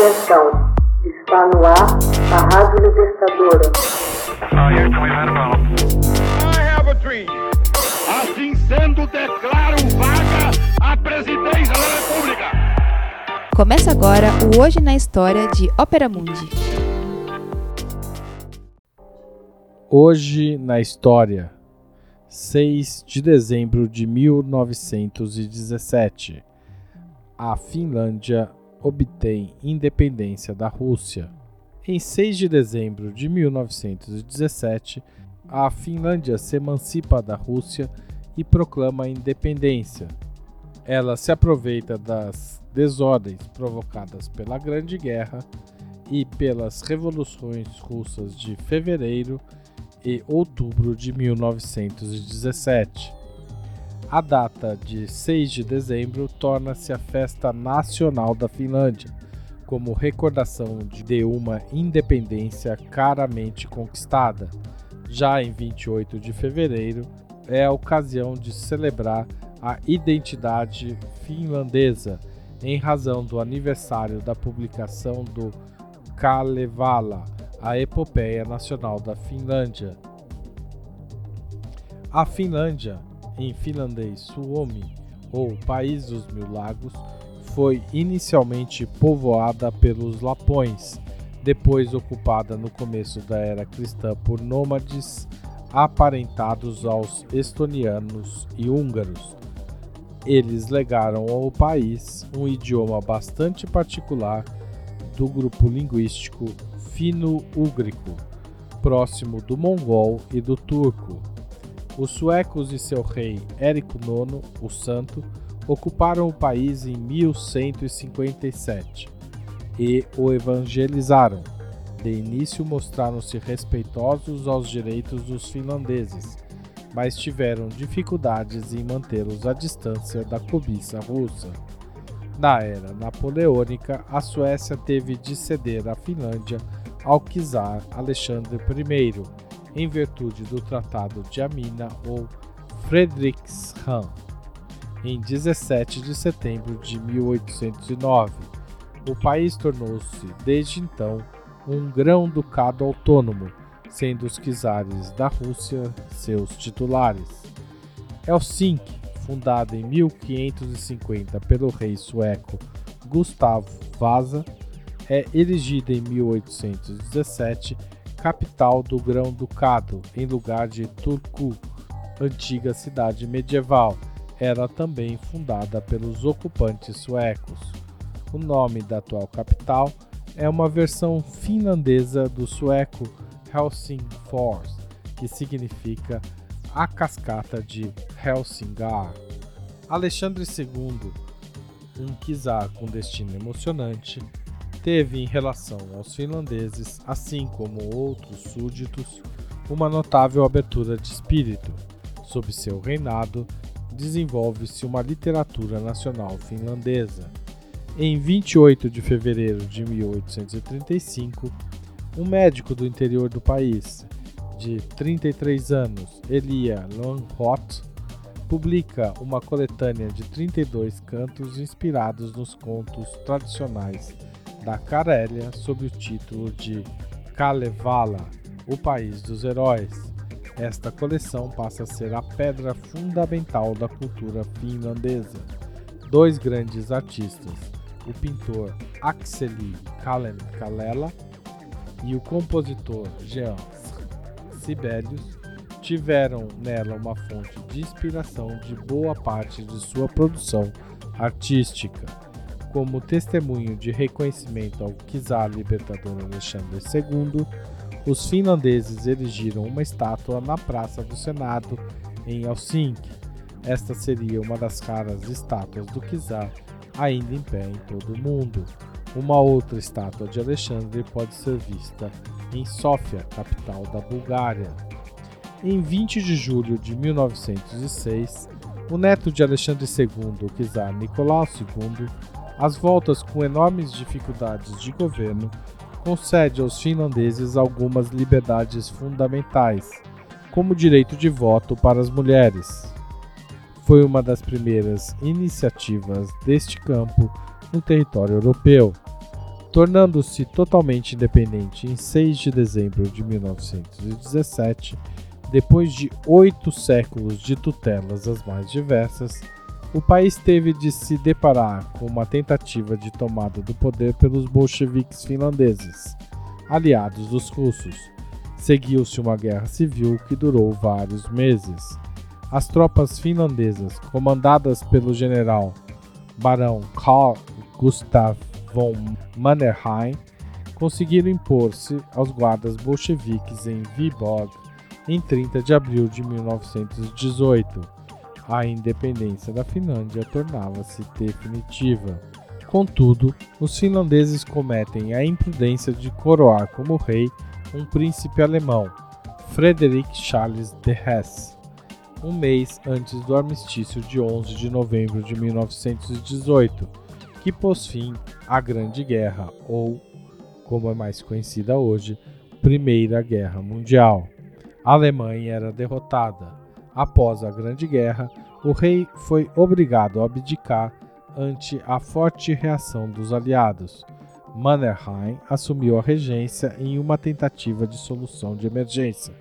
Atenção, está no ar a Rádio Libertadora. Assim sendo, declaro vaga a presidência da República. Começa agora o Hoje na História de Ópera Mundi. Hoje na História, 6 de dezembro de 1917, a Finlândia obtém independência da Rússia. Em 6 de dezembro de 1917, a Finlândia se emancipa da Rússia e proclama a independência. Ela se aproveita das desordens provocadas pela Grande Guerra e pelas revoluções russas de fevereiro e outubro de 1917. A data de 6 de dezembro torna-se a festa nacional da Finlândia, como recordação de uma independência caramente conquistada. Já em 28 de fevereiro é a ocasião de celebrar a identidade finlandesa, em razão do aniversário da publicação do Kalevala, a epopeia nacional da Finlândia. A Finlândia, em finlandês Suomi, ou País dos Mil Lagos, foi inicialmente povoada pelos Lapões, depois ocupada no começo da era cristã por nômades aparentados aos estonianos e húngaros. Eles legaram ao país um idioma bastante particular do grupo linguístico fino-úgrico, próximo do mongol e do turco. Os suecos e seu rei Érico IX, o Santo, ocuparam o país em 1157 e o evangelizaram. De início mostraram-se respeitosos aos direitos dos finlandeses, mas tiveram dificuldades em mantê-los à distância da cobiça russa. Na era napoleônica, a Suécia teve de ceder a Finlândia ao czar Alexandre I, em virtude do Tratado de Amina ou Fredrikshamn, em 17 de setembro de 1809. O país tornou-se, desde então, um grão-ducado autônomo, sendo os czares da Rússia seus titulares. Helsinki, fundada em 1550 pelo rei sueco Gustavo Vasa, é erigida em 1817 capital do Grão-Ducado, em lugar de Turku, antiga cidade medieval. Era também fundada pelos ocupantes suecos. O nome da atual capital é uma versão finlandesa do sueco Helsingfors, que significa a cascata de Helsingar. Alexandre II, um czar com destino emocionante, teve em relação aos finlandeses, assim como outros súditos, uma notável abertura de espírito. Sob seu reinado, desenvolve-se uma literatura nacional finlandesa. Em 28 de fevereiro de 1835, um médico do interior do país, de 33 anos, Elia Longhot, publica uma coletânea de 32 cantos inspirados nos contos tradicionais da Carélia sob o título de Kalevala, o país dos heróis. Esta coleção passa a ser a pedra fundamental da cultura finlandesa. Dois grandes artistas, o pintor Akseli Kalen Kalela e o compositor Jean Sibelius, tiveram nela uma fonte de inspiração de boa parte de sua produção artística como testemunho de reconhecimento ao czar libertador Alexandre II, os finlandeses erigiram uma estátua na Praça do Senado, em Helsinki. Esta seria uma das raras estátuas do czar ainda em pé em todo o mundo. Uma outra estátua de Alexandre pode ser vista em Sófia, capital da Bulgária. Em 20 de julho de 1906, o neto de Alexandre II, o czar Nicolau II, às voltas com enormes dificuldades de governo, concede aos finlandeses algumas liberdades fundamentais, como o direito de voto para as mulheres. Foi uma das primeiras iniciativas deste campo no território europeu. tornando-se totalmente independente em 6 de dezembro de 1917, depois de oito séculos de tutelas as mais diversas, o país teve de se deparar com uma tentativa de tomada do poder pelos bolcheviques finlandeses, aliados dos russos. Seguiu-se uma guerra civil que durou vários meses. As tropas finlandesas, comandadas pelo general barão Carl Gustav von Mannerheim, conseguiram impor-se aos guardas bolcheviques em Vyborg em 30 de abril de 1918. A independência da Finlândia tornava-se definitiva. Contudo, os finlandeses cometem a imprudência de coroar como rei um príncipe alemão, Frederick Charles de Hesse, um mês antes do armistício de 11 de novembro de 1918, que pôs fim à Grande Guerra, ou, como é mais conhecida hoje, Primeira Guerra Mundial. A Alemanha era derrotada. Após a Grande Guerra, o rei foi obrigado a abdicar ante a forte reação dos aliados. Mannerheim assumiu a regência em uma tentativa de solução de emergência.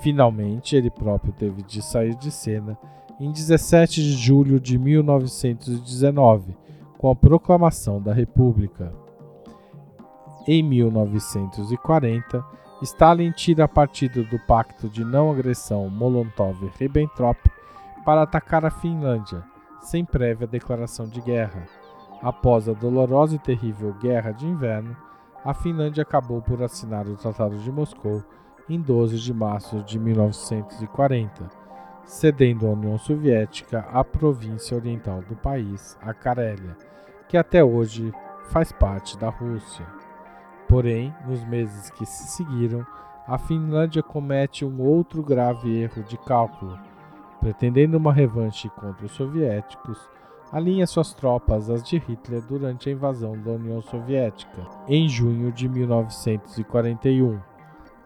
Finalmente, ele próprio teve de sair de cena em 17 de julho de 1919, com a proclamação da República. Em 1940, Stalin tira partido do Pacto de Não Agressão Molotov-Ribbentrop para atacar a Finlândia, sem prévia declaração de guerra. Após a dolorosa e terrível Guerra de Inverno, a Finlândia acabou por assinar o Tratado de Moscou em 12 de março de 1940, cedendo à União Soviética a província oriental do país, a Carélia, que até hoje faz parte da Rússia. Porém, nos meses que se seguiram, a Finlândia comete um outro grave erro de cálculo. Pretendendo uma revanche contra os soviéticos, alinha suas tropas às de Hitler durante a invasão da União Soviética, em junho de 1941.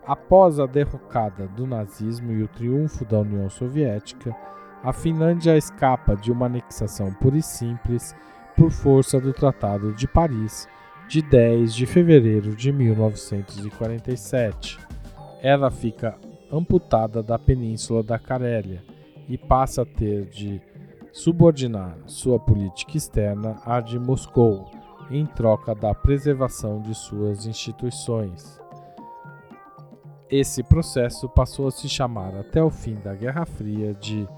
Após a derrocada do nazismo e o triunfo da União Soviética, a Finlândia escapa de uma anexação pura e simples por força do Tratado de Paris de 10 de fevereiro de 1947. Ela fica amputada da península da Carélia e passa a ter de subordinar sua política externa à de Moscou, em troca da preservação de suas instituições. Esse processo passou a se chamar até o fim da Guerra Fria de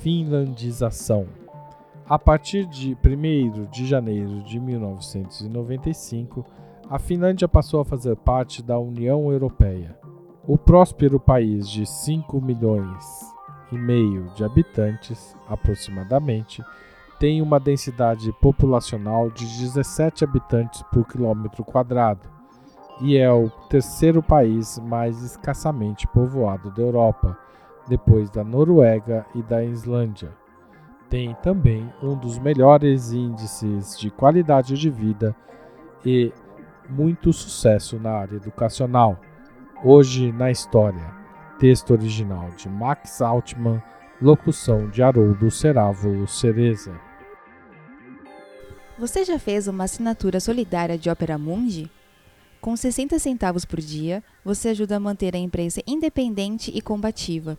finlandização. A partir de 1 de janeiro de 1995, a Finlândia passou a fazer parte da União Europeia. O próspero país de 5 milhões e meio de habitantes, aproximadamente, tem uma densidade populacional de 17 habitantes por quilômetro quadrado e é o terceiro país mais escassamente povoado da Europa, depois da Noruega e da Islândia. Tem também um dos melhores índices de qualidade de vida e muito sucesso na área educacional. Hoje na História. Texto original de Max Altman, locução de Haroldo Cerávulo Cereza. Você já fez uma assinatura solidária de Opera Mundi? Com 60 centavos por dia, você ajuda a manter a imprensa independente e combativa.